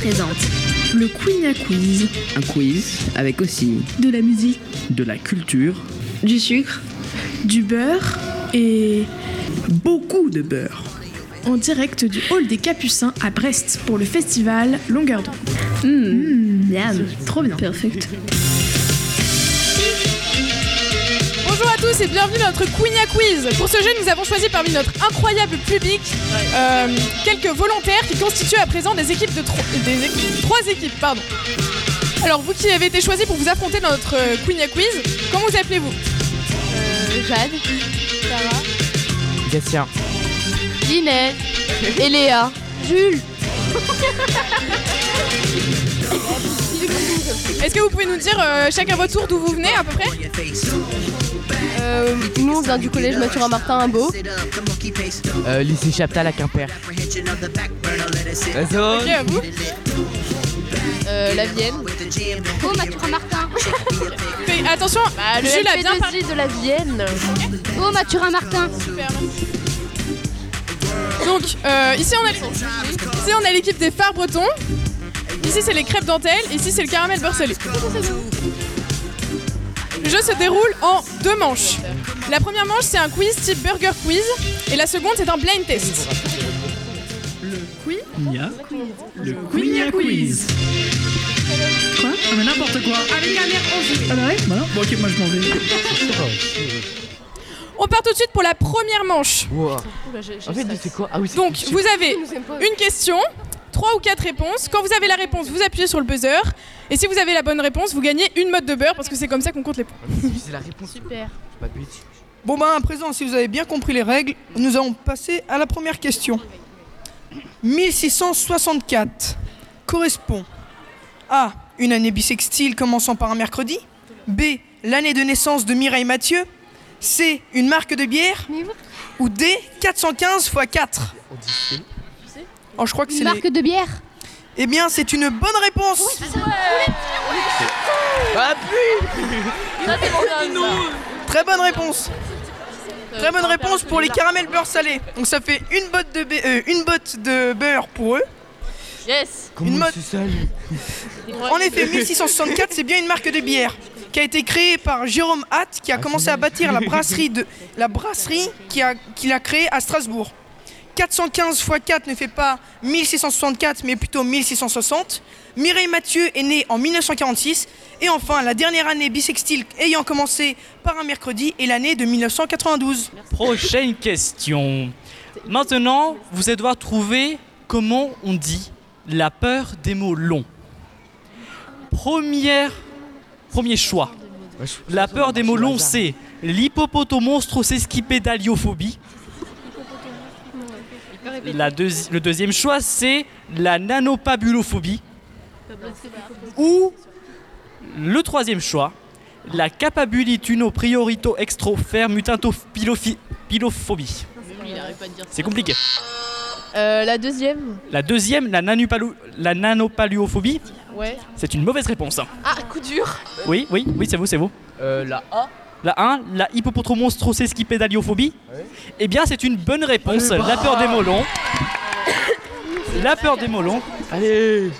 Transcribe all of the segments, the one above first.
élèves du LP2I présente Le Queen Quiz. Un quiz avec aussi De la musique, de la culture, du sucre, du beurre et beaucoup de beurre. en direct du Hall des Capucins à Brest pour le festival Longueur d'onde. miam, Trop bien. perfect. Tous et bienvenue dans notre Queenia Quiz. Pour ce jeu, nous avons choisi parmi notre incroyable public euh, quelques volontaires qui constituent à présent des équipes de tro- des équipes- trois équipes. Pardon. Alors vous qui avez été choisis pour vous affronter dans notre euh, Queenia Quiz, comment vous appelez-vous? Euh, Jade, Sarah, Gatien. Linette et Léa. Jules. Est-ce que vous pouvez nous dire euh, chacun votre tour d'où vous venez à peu près? Euh, nous, on vient du collège Mathurin Martin à Beau. Euh, lycée Chaptal à Quimper. Ok, à vous. Euh, la Vienne. Oh, Mathurin Martin. Fais attention, Bah, le Jules a bien parlé. LP2I de la Vienne. Oh, Mathurin Martin. Super, merci. Donc, euh, ici on a ici on a l'équipe des phares bretons. Ici c'est les crêpes dentelles. Ici c'est le caramel beurre salé. Le jeu se déroule en deux manches. La première manche c'est un quiz type burger quiz et la seconde c'est un blind test. Nia, le Queen Quiz. Quoi Ah mais n'importe quoi. Avec un air enjoué. Ah bah ouais, voilà. Bon ok, moi je m'en vais. On part tout de suite pour la première manche. Wow. En fait, c'est quoi Ah oui, c'est Donc vous avez une question, trois ou quatre réponses. Quand vous avez la réponse, vous appuyez sur le buzzer. Et si vous avez la bonne réponse, vous gagnez une mode de beurre parce que c'est comme ça qu'on compte les points. c'est la réponse. Super. Pas de but. Bon ben à présent, si vous avez bien compris les règles, nous allons passer à la première question. 1664 correspond A. Une année bissextile commençant par un mercredi. B. L'année de naissance de Mireille Mathieu. C. Une marque de bière. Ou D. 415 x 4. Oh, je crois que c'est Une les... marque de bière. Eh bien, c'est une bonne réponse. Ah Très bonne réponse. Très bonne réponse pour les caramels beurre salé. Donc ça fait une botte de, euh, une botte de beurre pour eux. Yes. Une Comment mode- En effet, 1664, c'est bien une marque de bière qui a été créée par Jérôme Hatt, qui a commencé à bâtir la brasserie de la brasserie a qu'il a créée à Strasbourg. 415 x 4 ne fait pas 1664, mais plutôt 1660. Mireille Mathieu est née en 1946. Et enfin, la dernière année bissextile ayant commencé par un mercredi est l'année de 1992. Prochaine question. Maintenant, vous allez devoir trouver comment on dit la peur des mots longs. Première, premier choix. La peur des mots longs, c'est l'hippopotomonstrosesquipédaliophobie. La deuxi- le deuxième choix, c'est la nanopabulophobie. Ou le troisième choix, la capabulituno priorito extrofer mutantopilophobie. C'est compliqué. Euh, la deuxième. La deuxième, la, nanopaluophobie, Ouais. c'est une mauvaise réponse. Ah, coup dur. Oui, oui, oui, c'est vous, c'est vous. Euh, la A. La 1, la hippopotomonstrosesquipédaliophobie. Eh bien, c'est une bonne réponse. La peur des molons. La peur des molons. Allez.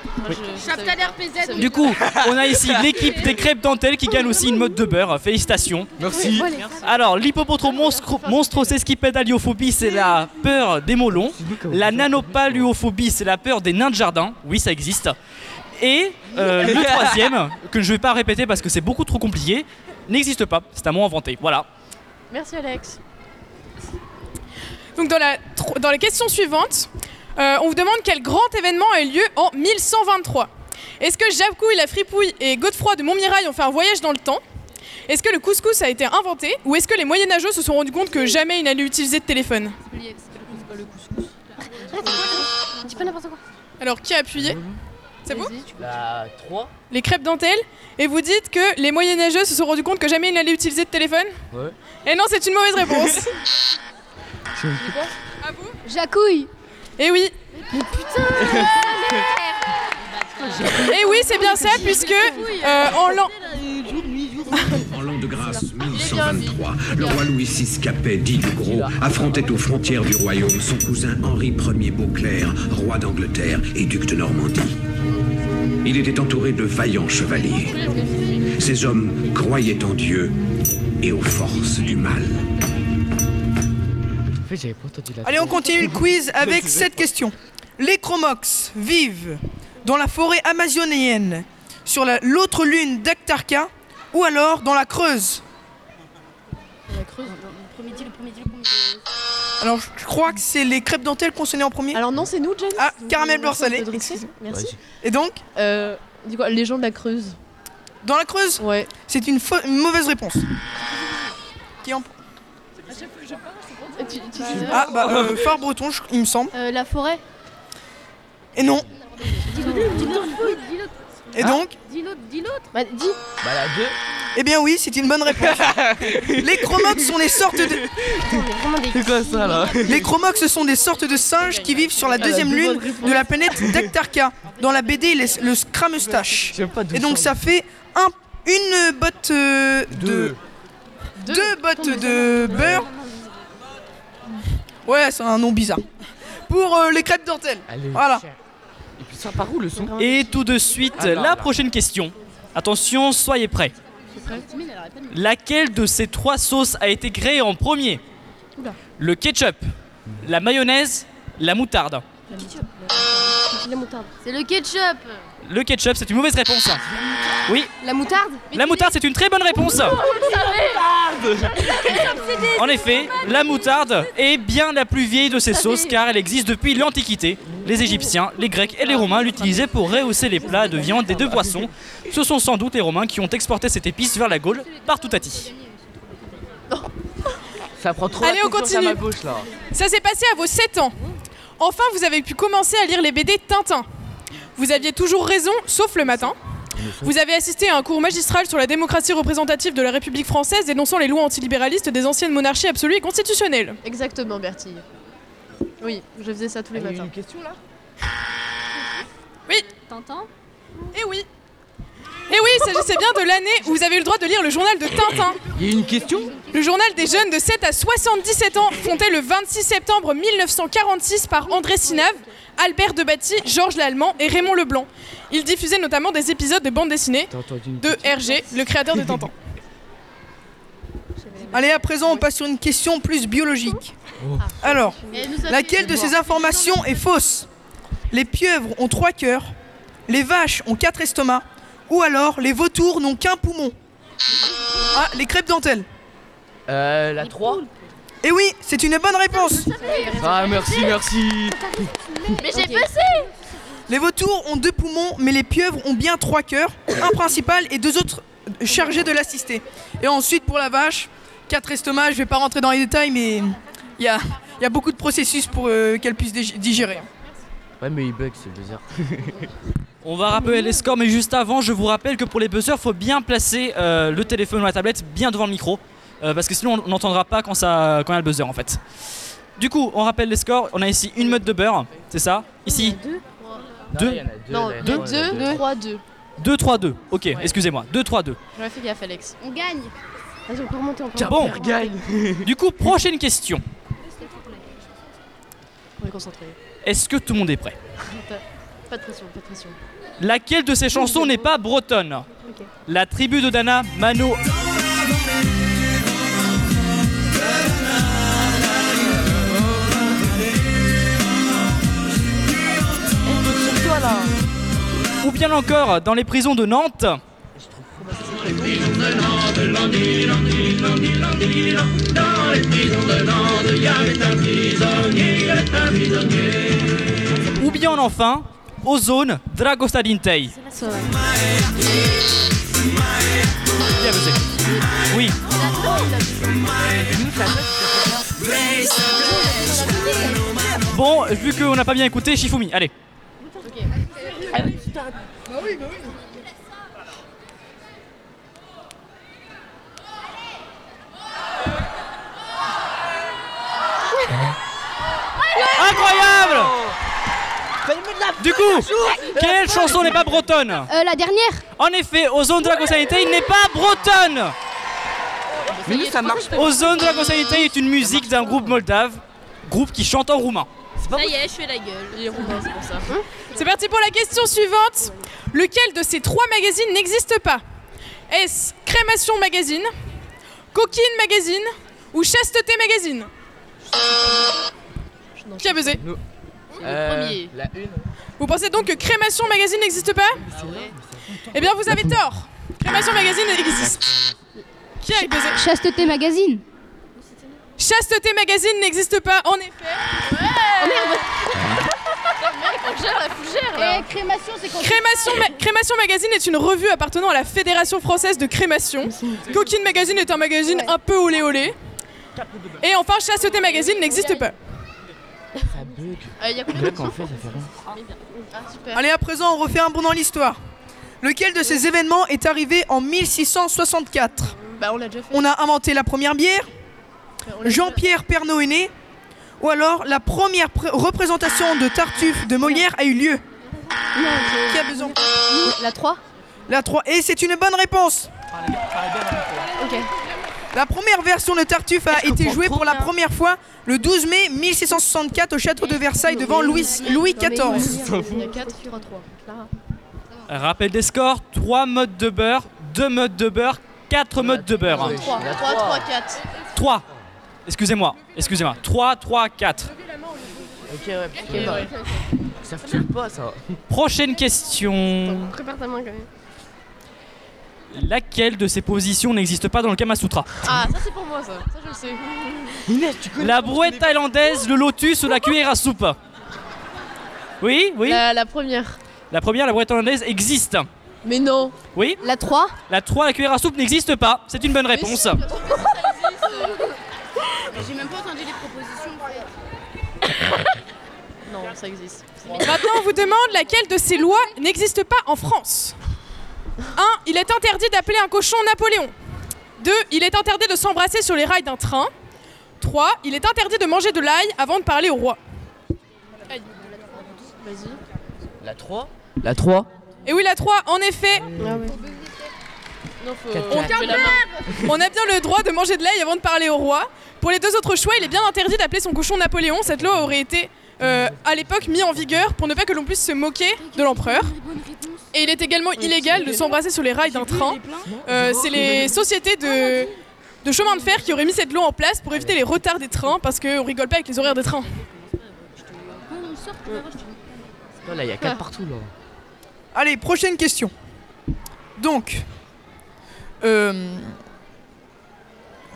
Du coup, on a ici l'équipe des crêpes dentelles qui gagne aussi une mode de beurre. Félicitations. Merci. Alors, l'hippopotomonstrosesquipédaliophobie, c'est la peur des molons. La nanopaluophobie, c'est la peur des nains de jardin. Oui, ça existe. Et euh, le troisième, que je ne vais pas répéter parce que c'est beaucoup trop compliqué, n'existe pas. C'est un mot inventé. Voilà. Merci Alex. Donc dans la, tro- dans la question suivante, euh, on vous demande quel grand événement a eu lieu en 1123. Est-ce que Jacouille, la fripouille et Godefroy de Montmirail ont fait un voyage dans le temps? Est-ce que le couscous a été inventé? Ou est-ce que les moyenâgeux se sont rendus compte que jamais ils n'allaient utiliser de téléphone? Dis pas n'importe quoi. Alors qui a appuyé? C'est vous La 3. Les crêpes dentelles Et vous dites que les moyenâgeux se sont rendus compte que jamais ils n'allaient utiliser de téléphone Ouais. Et non, c'est une mauvaise réponse À vous Jacouille. Eh oui Et oui, c'est bien ça, puisque euh, en l'an En l'an de grâce Il est bien 1123, 1523, le roi Louis VI Capet, dit le Gros, affrontait aux frontières du royaume son cousin Henri Ier Beauclerc, roi d'Angleterre et duc de Normandie. Il était entouré de vaillants chevaliers. Ces hommes croyaient en Dieu et aux forces du mal. Allez, on continue le quiz avec cette question. Les chromox vivent dans la forêt amazonienne, sur la- l'autre lune d'Actarca, ou alors dans la Creuse? La creuse. Le premier dit, le premier dit, le premier dit. Alors, je crois que c'est les crêpes dentelles qu'on sonnait en premier. Alors non, c'est nous, Jen. Ah, caramel beurre salé. Merci. Et donc, Euh, dis quoi Les gens de la Creuse. dans la Creuse Ouais. C'est une, fau- une mauvaise réponse. Qui en... Tu, tu Ah, bah, euh, phare breton, je- il me semble. Euh, la forêt. Et non. Dis-le, dis-le, dis-le. Et donc Dis l'autre, dis l'autre. Bah, dis. Bah la 2. Eh bien oui, c'est une bonne réponse. les chromox sont des sortes de... C'est quoi ça là Les chromox sont des sortes de singes qui vivent sur la deuxième deux lune de la planète d'Actarca. Dans la BD, les- le Scramustache. Et donc ça ça fait un, une botte euh, de... Deux. Deux bottes de beurre. Ouais, c'est un nom bizarre. Pour euh, les crêpes dentelles. Allez, Voilà. cher. Et puis ça part où le son Et tout de suite, Ah, la là. prochaine question. Attention, soyez prêts. Laquelle de ces trois sauces a été créée en premier Oula. Le ketchup, la mayonnaise, la moutarde. La moutarde. C'est le ketchup. Le ketchup, c'est une mauvaise réponse. Oui, La moutarde la moutarde, c'est une très bonne réponse. En effet, la moutarde est bien la plus vieille de ces sauces car elle existe depuis l'Antiquité. Les Égyptiens, les Grecs et les Romains l'utilisaient pour rehausser les plats de viande et de poissons. Ce sont sans doute les Romains qui ont exporté cette épice vers la Gaule par Toutati. Ça prend trop Allez, la on continue. ma gauche là. Ça s'est passé à vos 7 ans. Enfin, vous avez pu commencer à lire les BD Tintin. Vous aviez toujours raison, sauf le matin. Vous avez assisté à un cours magistral sur la démocratie représentative de la République française dénonçant les lois antilibéralistes des anciennes monarchies absolues et constitutionnelles. Exactement, Bertille. Oui, je faisais ça tous les Il y a matins. une question là? T'entends Eh oui Eh oui, il s'agissait bien de l'année où vous avez eu le droit de lire le journal de Tintin. Il y a une question Le journal des jeunes de 7 à 77 ans, fondé le 26 septembre 1946 par André Sinave, Albert Debatty, Georges Lallemand et Raymond Leblanc. Il diffusait notamment des épisodes de bande dessinée de Hergé, le créateur de Tintin. Allez, à présent, on passe sur une question plus biologique. Oh. Alors, Et laquelle de ces informations est fausse? Les pieuvres ont trois cœurs, les vaches ont quatre estomacs, ou alors les vautours n'ont qu'un poumon Ah, les crêpes dentelles. Euh, la 3 Et oui, c'est une bonne réponse. Ah merci, merci Mais j'ai passé Les vautours ont deux poumons, mais les pieuvres ont bien trois cœurs, un principal et deux autres chargés de l'assister. Et ensuite, pour la vache, quatre estomacs, je vais pas rentrer dans les détails, mais il y a, il y a beaucoup de processus pour euh, qu'elle puisse digérer. Ouais mais il bug c'est bizarre. On va rappeler les scores, mais juste avant, je vous rappelle que pour les buzzers, faut bien placer euh, le téléphone ou la tablette bien devant le micro, euh, parce que sinon on n'entendra pas quand ça, quand il y a le buzzer en fait. Du coup, on rappelle les scores. On a ici une meute de beurre, c'est ça? Ici, Deux. il y en a deux. Non, il y deux, a deux. deux, trois, deux. 2, 3, 2. Ok, excusez-moi. 2, 3, 2. J'aurais fait gaffe, Alex. On gagne. Vas-y, on peut remonter, on peut Bon. Pierre gagne Du coup, prochaine question. On est concentré. Est-ce que tout le monde est prêt Pas de pression, pas de pression. Laquelle de ces chansons n'est pas bretonne. La tribu de Dana, Mano. Ou bien encore dans les prisons de Nantes. Ou bien enfin, Ozone, Dragosta Dintei. Ça va. Bien, monsieur. Oui. Bon, vu qu'on n'a pas bien écouté, Shifumi, allez. Incroyable Du coup, quelle chanson n'est pas bretonne Euh, la dernière En effet, Ozone Dragosta Dintei n'est pas bretonne Mais nous, ça marche pas. Ozone de la est une musique d'un groupe moldave, groupe qui chante en roumain. Ça y est, je fais la gueule. Il c'est pour ça. C'est parti pour la question suivante. Lequel de ces trois magazines n'existe pas? Est-ce Crémation Magazine, Coquine Magazine ou Chasteté Magazine? Qui a buzzé Euh, premier. La une. Vous pensez donc que Crémation Magazine n'existe pas Eh bien, vous avez tort. Crémation Magazine existe. Qui a buzzé Chasteté Magazine. Chasteté Magazine n'existe pas, en effet. On gère la fougère là. Et crémation, c'est quand Crémation, Ma- Crémation Magazine est une revue appartenant à la Fédération française de crémation. Coquine Magazine est un magazine un peu olé olé. Et enfin, Chasteté Magazine n'existe pas. Ça bug. Euh, y a combien Là, de quand on questions fait, ça fait rien. Ah, super. Allez, à présent, on refait un bond dans l'histoire. Lequel de ces événements est arrivé en 1664 Bah, on l'a déjà fait. On a inventé la première bière, On l'a déjà- Jean-Pierre Pernaut est né, ou alors la première pré- représentation de Tartuffe de Molière a eu lieu. Non, Qui a besoin? La 3. La 3. Et c'est une bonne réponse. Ok. La première version de Tartuffe a été jouée pour la première fois le 12 mai 1664 au château de Versailles devant Louis, Louis XIV. Il y a 4 sur 3. Clara. Rappel des scores 3 modes de beurre, 2 modes de beurre, 4 modes de beurre. 3, 3, 3, 4. 3. Excusez-moi, excusez-moi. 3, 3, 4. Ok, ouais. Ok, bah. Ça fait pas ça. Prochaine question. Prépare ta main quand même. Laquelle de ces positions n'existe pas dans le Kama Sutra Ah, ça c'est pour moi ça. Ça je le sais. Inès, tu connais La brouette thaïlandaise, le lotus ou la cuillère à soupe Oui, oui. La, la première. La première, la brouette thaïlandaise, existe. Mais non. Oui. La 3. La 3, la cuillère à soupe n'existe pas. C'est une bonne réponse. J'ai même pas entendu les propositions. non, ça existe. Maintenant, on vous demande laquelle de ces lois n'existe pas en France. 1. Il est interdit d'appeler un cochon Napoléon. 2. Il est interdit de s'embrasser sur les rails d'un train. 3. Il est interdit de manger de l'ail avant de parler au roi. Vas-y. La 3 La 3 Et oui, la 3, en effet, Ah ouais. Non, faut. On a bien le droit de manger de l'ail avant de parler au roi. Pour les deux autres choix, il est bien interdit d'appeler son cochon Napoléon. Cette loi aurait été euh, à l'époque mise en vigueur pour ne pas que l'on puisse se moquer de l'empereur. Et il est également illégal de s'embrasser sur les rails d'un train. Euh, C'est les sociétés de, de chemin de fer qui auraient mis cette loi en place pour éviter les retards des trains parce qu'on rigole pas avec les horaires des trains. Non, là, il y a 4 partout là. Allez, prochaine question. Donc, euh,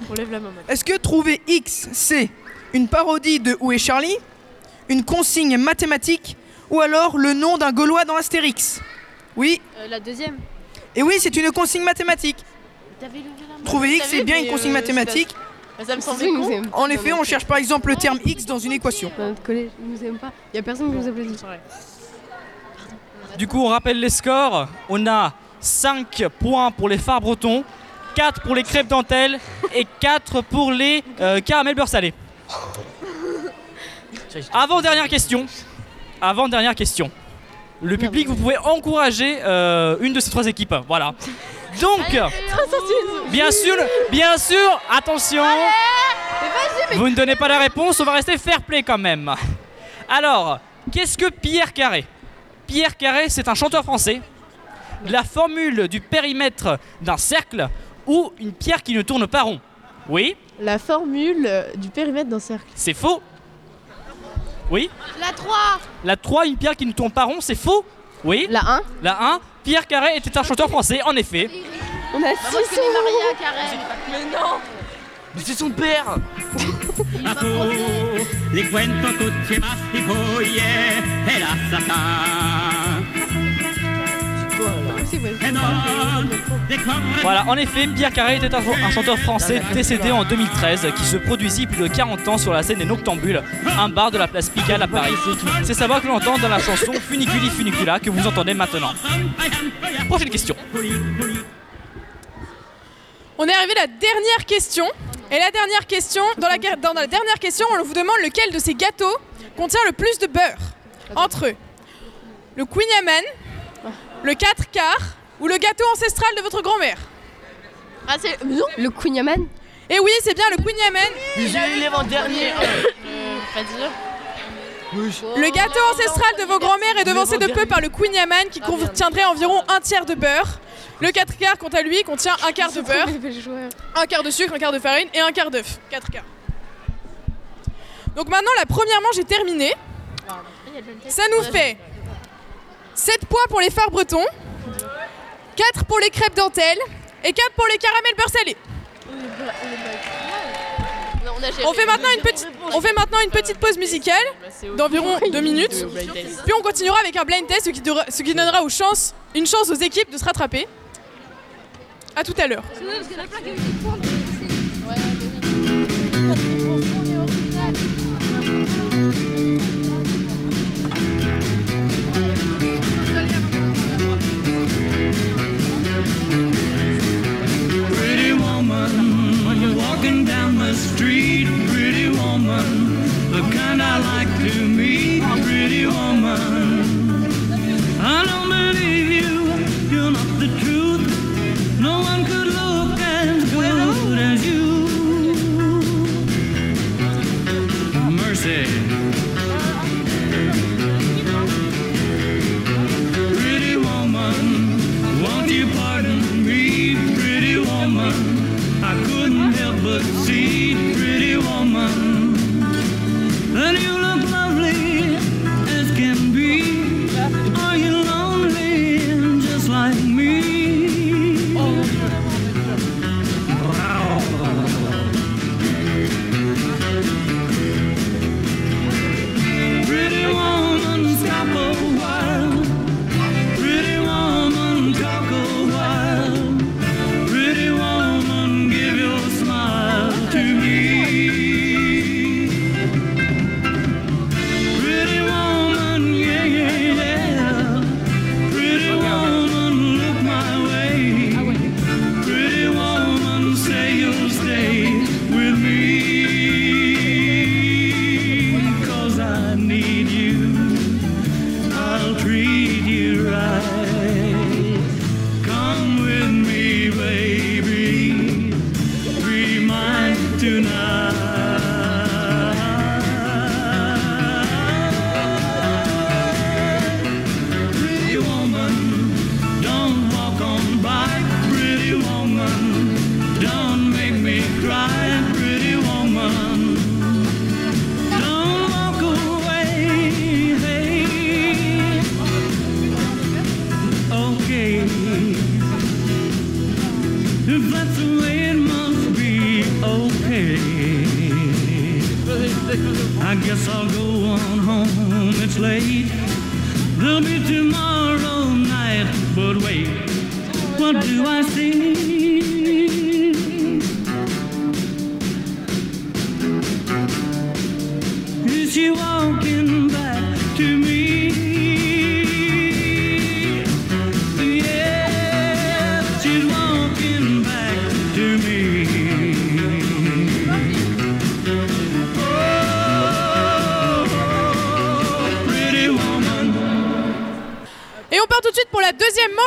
On lève la main maintenant. est-ce que trouver X, c'est une parodie de Où est Charlie, une consigne mathématique, ou alors le nom d'un Gaulois dans Astérix Oui, Euh, la deuxième. et oui, c'est une consigne mathématique. T'avais levé la main. Trouver X, c'est bien une consigne euh, mathématique. Ça me semblait con. En effet, on cherche par exemple le terme X dans une équation. Dans notre collège, ils nous aiment pas. Il y a personne qui nous applaudit. Du coup, on rappelle les scores. On a 5 points pour les phares bretons, 4 pour les crêpes dentelles et 4 pour les euh, caramels beurre salé. Avant dernière question. Avant dernière question. Le public, vous pouvez encourager euh, une de ces trois équipes. Voilà. Donc, bien sûr, bien sûr, attention. Vous ne donnez pas la réponse, on va rester fair play quand même. Alors, qu'est-ce que Pierre Carré? Pierre Carré, c'est un chanteur français. La formule du périmètre d'un cercle ou une pierre qui ne tourne pas rond. Oui, La formule du périmètre d'un cercle. c'est faux. Oui. La 3. La 3, une pierre qui ne tourne pas rond, c'est faux. Oui. La 1. La 1, Pierre Carré était un chanteur français, en effet. On a 6 Maria Carré. Mais non. Mais c'est son père Voilà, en effet, Pierre Carré était un, un chanteur français décédé en 2013 qui se produisit plus de 40 ans sur la scène des Noctambules, un bar de la place Pigalle à Paris. C'est savoir que l'on entend dans la chanson Funiculi Funicula que vous entendez maintenant. Prochaine question. On est arrivé à la dernière question. Et la dernière question, dans la, dans la dernière question, on vous demande lequel de ces gâteaux contient le plus de beurre Entre le Queen Yaman, le 4 quarts ou le gâteau ancestral de votre grand-mère Ah, c'est. Le Queen Yaman Et oui, c'est bien le Queen Yaman. J'ai élève en dernier. Pas dire. Le gâteau ancestral de vos grands-mères est devancé de peu par le Queen Yaman qui contiendrait environ un tiers de beurre. Le 4 quarts, quant à lui, contient un quart de beurre, un quart de sucre, un quart de farine et un quart d'œuf. 4 quarts. Donc maintenant, la première manche est terminée. Ça nous fait 7 points pour les phares bretons, 4 pour les crêpes dentelles et 4 pour les caramels beurre salé. On fait, maintenant une petite, pause musicale d'environ 2 minutes. Puis on continuera avec un blind test, ce qui, donnera- une chance aux équipes de se rattraper. A tout à l'heure. Street. Pretty woman, the kind I like to tree.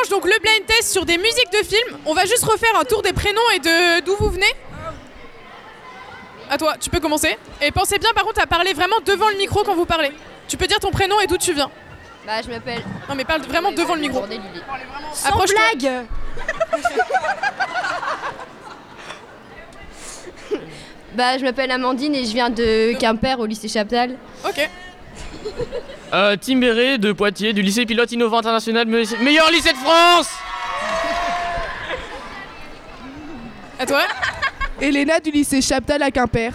Donc le blind test sur des musiques de films. On va juste refaire un tour des prénoms et de d'où vous venez. À toi, tu peux commencer. Et pensez bien par contre à parler vraiment devant le micro quand vous parlez. Tu peux dire ton prénom et d'où tu viens. Bah, je m'appelle. Non mais parle vraiment devant le micro. Sans Approche-toi. blague Bah, je m'appelle Amandine et je viens de Quimper au lycée Chaptal. Ok. Euh, Tim Béret de Poitiers, du lycée pilote innovant international, me- meilleur lycée de France À toi Elena du lycée Chaptal à Quimper.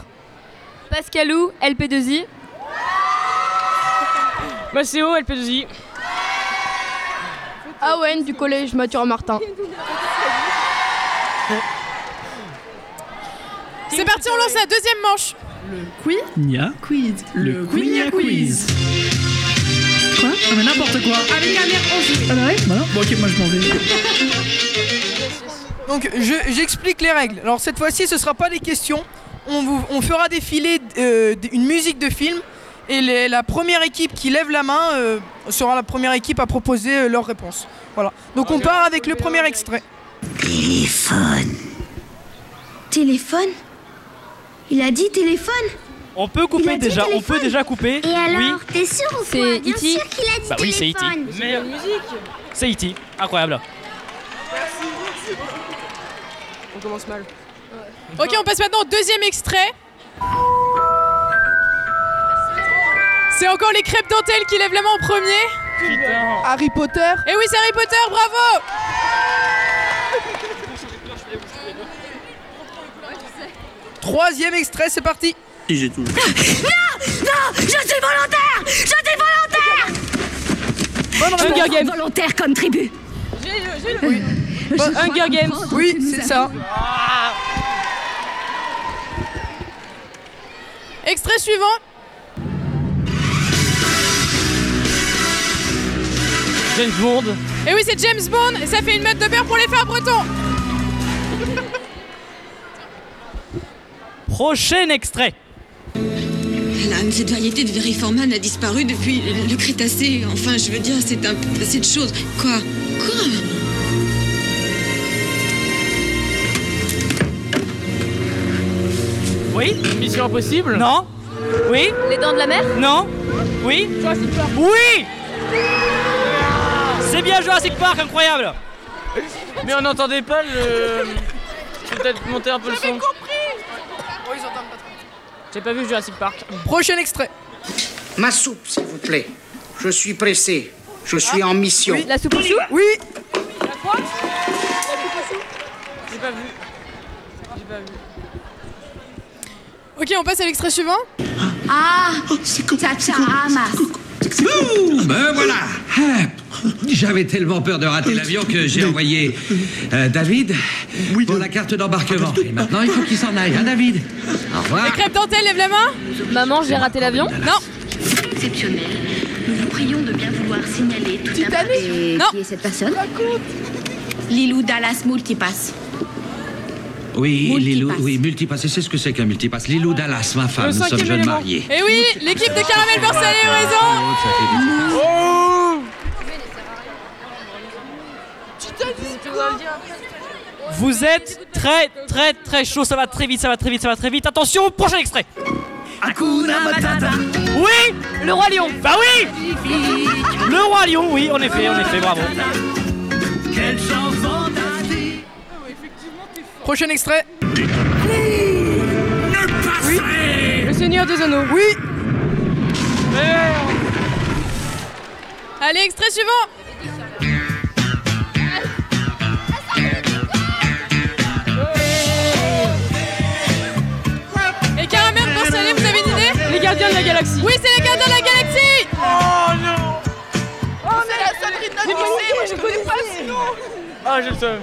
Pascalou, LP2I. Maceo, LP2I. Awen du collège Mathurin Martin. C'est parti, on lance la deuxième manche. Nia Quiz. Le Queenia Quiz. Quoi Ah mais n'importe quoi. Avec un air enjoué. Ah bah ouais Voilà. Bon ok, moi je m'en vais. Donc je- j'explique les règles. Alors cette fois-ci ce sera pas des questions. On, vous, on fera défiler euh, une musique de film et les- la première équipe qui lève la main euh, sera la première équipe à proposer euh, leur réponse. Voilà. Donc on part avec le premier extrait. Téléphone. Téléphone? Il a dit téléphone On peut couper déjà, on peut déjà couper. Et alors oui, T'es sûr ou C'est quoi Bien E.T. sûr qu'il a dit Bah oui, c'est E.T. Meilleure c'est E.T. Incroyable. On commence mal. Ok, on passe maintenant au deuxième extrait. C'est encore les crêpes dentelles qui lèvent la main en premier. Harry Potter. Et oui, c'est Harry Potter, bravo Troisième extrait, c'est parti. J'ai tout. Non Non Je suis volontaire Je suis volontaire Bonne me rends volontaire comme tribu Bonne- Hunger Games. Oui, c'est ça. Extrait suivant. James Bond. Et oui, c'est James Bond et ça fait une mètre de beurre pour les frères bretons. Prochain extrait. Alan, cette variété de Veriforman a disparu depuis le Crétacé. Enfin, je veux dire, c'est un passé de choses. Quoi? Quoi? Oui? Mission impossible? Non. Oui? Les dents de la mer? Non. Oui? Oui! C'est bien Jurassic Park, incroyable. Mais on n'entendait pas le. Je vais peut-être monter un peu le son. J'ai pas vu Jurassic Park. Prochain extrait. Ma soupe, s'il vous plaît. Je suis pressé. Je suis en mission. La soupe au chou Oui. J'ai pas vu. J'ai pas vu. Ok, on passe à l'extrait suivant. Ah Tata Hamas Ouh, ben voilà Ah, J'avais tellement peur de rater l'avion que j'ai envoyé euh, David pour la carte d'embarquement. Et maintenant, il faut qu'il s'en aille, hein, David Au revoir. Les crêpes dentelles, lève la main. Maman, j'ai raté l'avion Non. Exceptionnel. Nous vous prions de bien vouloir signaler tout Titanic. Et Non. qui est cette personne Lilou Dallas Multipass. Oui, Multipass. Lilou, oui, multipass. Et c'est ce que c'est qu'un multipass. Lilou Dallas, ma femme, nous sommes jeunes mariés. Et oui, l'équipe de Caramel beurre salé a raison. Oh, ça fait du- Vous êtes très très très chaud, ça va très vite, ça va très vite, ça va très vite. Attention, prochain extrait Oui Le Roi Lion Bah oui Le Roi Lion, oui, en effet, en effet, bravo. Prochain extrait. Le Seigneur des Anneaux Oui. Allez, extrait suivant. Salé, vous avez une idée Les Gardiens de la Galaxie Oui, c'est les gardiens de la galaxie. je connais pas sinon. Ah, j'ai le seum.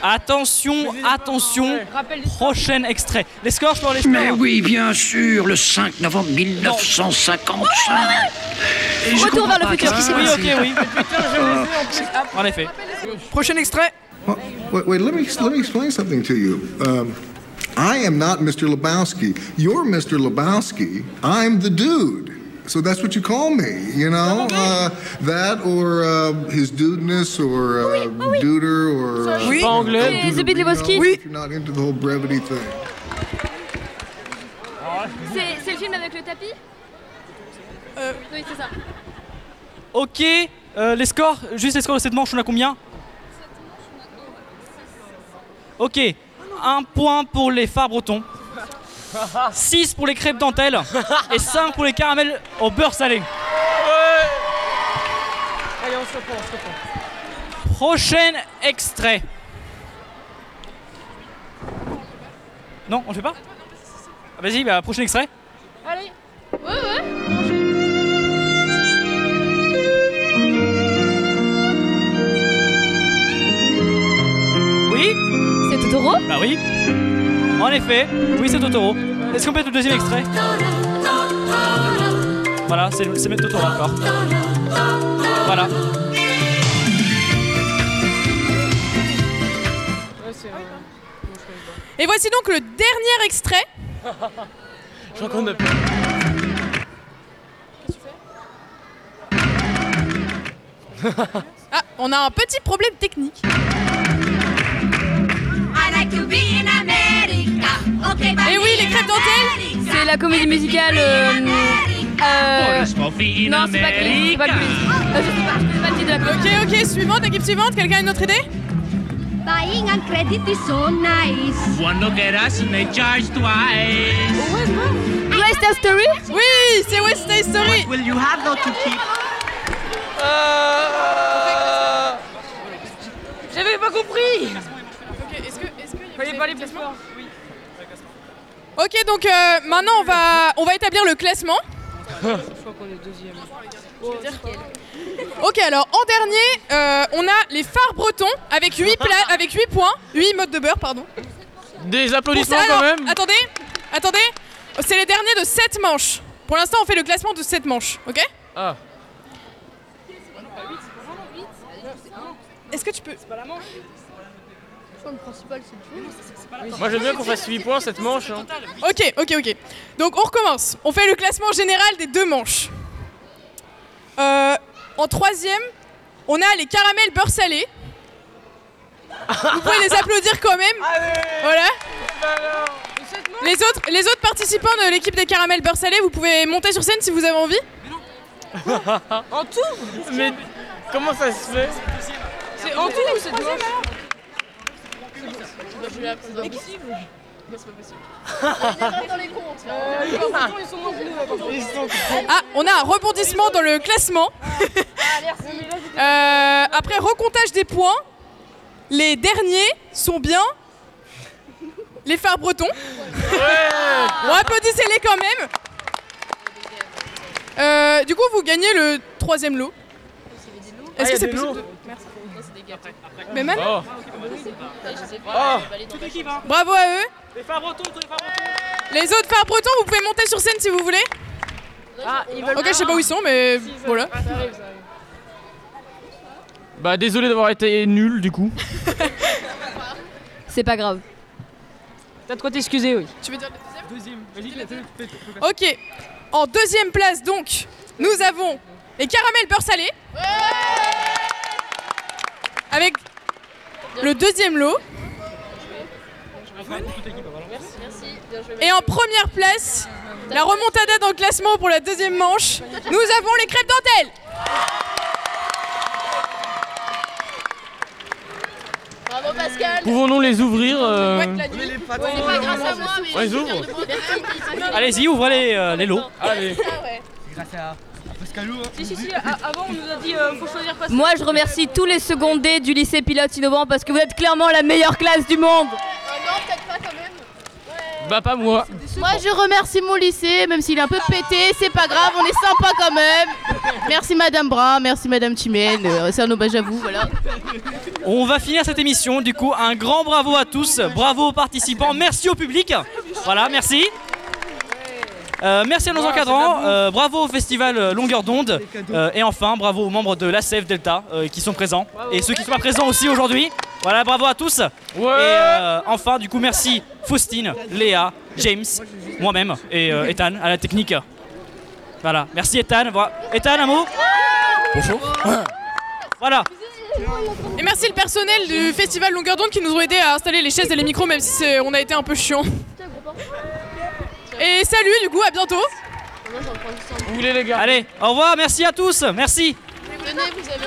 Attention, attention, prochain extrait. Les scores, je les Mais scores oui, bien sûr, le 5 novembre 1955. Et je Retour vers le futur. qui s'est Oui, passé. ok, oui. En effet. Prochain extrait. Wait, wait, let me let me explain something to you. Um, I am not Mr. Lebowski. You're Mr. Lebowski. I'm the dude. So that's what you call me, you know? Uh, that or uh, his dudeness or uh, duder or. Uh, Oui. Pas anglais. Et The Big Lebowski Oui. If you're not into the whole brevity thing. C'est c'est le film avec le tapis? Euh, Oui, c'est ça. Ok, euh, les scores, juste les scores de cette manche, on a combien? Ok, un point pour les phares bretons, 6 pour les crêpes dentelles et 5 pour les caramels au beurre salé. Allez, on se reprend, on se reprend. Prochain extrait. Non, on le fait pas? Ah, Vas-y, bah, prochain extrait. Allez. Ouais, ouais. Oui C'est Totoro Bah oui. En effet, oui c'est Totoro. Est-ce qu'on peut mettre le deuxième extrait? Voilà, c'est c'est mettre Totoro encore. Voilà. Euh, Et voici donc le dernier extrait. Je crois qu'on a. Ah, on a un petit problème technique. Et oui, les crêpes dentelles C'est la comédie musicale. euh, euh, non, c'est pas Glee, c'est pas Glee. Euh, je sais pas, je connais pas le titre de la comédie. Ok, ok, suivante, équipe suivante, quelqu'un a une autre idée? Buying on credit is so nice. One look at us and they charge twice. West Side Story? Oui, c'est West Side Story Will you have though to keep? J'avais pas compris Ok, est-ce que. Est-ce que Fallait pas aller plus. Ok, donc euh, maintenant on va, on va établir le classement. Je crois qu'on est deuxième. Ok, alors en dernier, euh, on a les phares bretons avec 8, pla- avec 8 points, 8 modes de beurre, pardon. Des applaudissements ça, quand même. Attendez, attendez, c'est les derniers de 7 manches. Pour l'instant, on fait le classement de 7 manches, ok? Ah. Est-ce que tu peux. Le principal, c'est le Moi j'aime bien qu'on fasse 8 points cette manche. hein. Ok, ok, ok. Donc on recommence. On fait le classement général des deux manches. Euh, en troisième, on a les caramels beurre salé. Vous pouvez les applaudir quand même. Voilà. Les autres, les autres participants de l'équipe des caramels beurre salé, vous pouvez monter sur scène si vous avez envie. En tout Mais comment ça se fait? C'est en tout ou c'est dimanche? Ah, on a un rebondissement dans le classement. Euh, après recomptage des points, les derniers sont bien les phares bretons. Bon, applaudissez-les quand même. Euh, du coup, vous gagnez le troisième lot. Ah, Est-ce que c'est des possible de- Mais même Oh. Bravo à eux. Les phares bretons, les phares bretons. Les autres phares bretons, vous pouvez monter sur scène si vous voulez. Ah, ils veulent Ok, je sais pas où ils sont, mais voilà. Bah désolé d'avoir été nul du coup. C'est pas grave. T'as de quoi t'excuser, oui. Tu veux dire Deuxième? Vas-y, Ok. En deuxième place, donc, nous avons les caramels beurre salé. Avec le deuxième lot. Et en première place, la remontada dans le classement pour la deuxième manche, nous avons les crêpes dentelles. Bravo Pascal Pouvons-nous les ouvrir euh. Ouais, ils ouvrent. Allez-y, ouvrez les, euh, les lots. Allez. Grâce à Pascalou. Si, si, si, a- avant on nous a dit euh, faut choisir Pascal. Moi, je remercie tous les secondés du lycée pilote innovant parce que vous êtes clairement la meilleure classe du monde. Bah pas moi. Moi, je remercie mon lycée, même s'il est un peu pété, c'est pas grave, on est sympa quand même. Merci Madame Brun, merci Madame Chimène, euh, c'est un hommage à vous, voilà. On va finir cette émission. Du coup, un grand bravo à tous. Bravo aux participants. Merci au public. Voilà, merci. Euh, merci à nos encadrants, euh, bravo au festival euh, Longueur d'onde Euh, et enfin bravo aux membres de l'ACF Delta euh, qui sont présents et ceux qui sont pas présents aussi aujourd'hui. Voilà, bravo à tous. Et euh, enfin, du coup, merci Faustine, Léa, James, moi-même et euh, Ethan à la technique. Voilà, merci Ethan. Voilà. Ethan, un mot Bonjour. Voilà. Et merci le personnel du festival Longueur d'onde qui nous ont aidé à installer les chaises et les micros, même si on a été un peu chiant. Et salut, du coup, à bientôt. Vous voulez les gars? Allez, au revoir, merci à tous, merci. Venez, vous avez.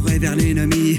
Courait vers l'ennemi.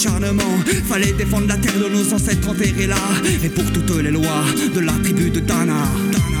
Fallait défendre la terre de nos ancêtres enterrés là. Et pour toutes les lois de la tribu de Dana. Au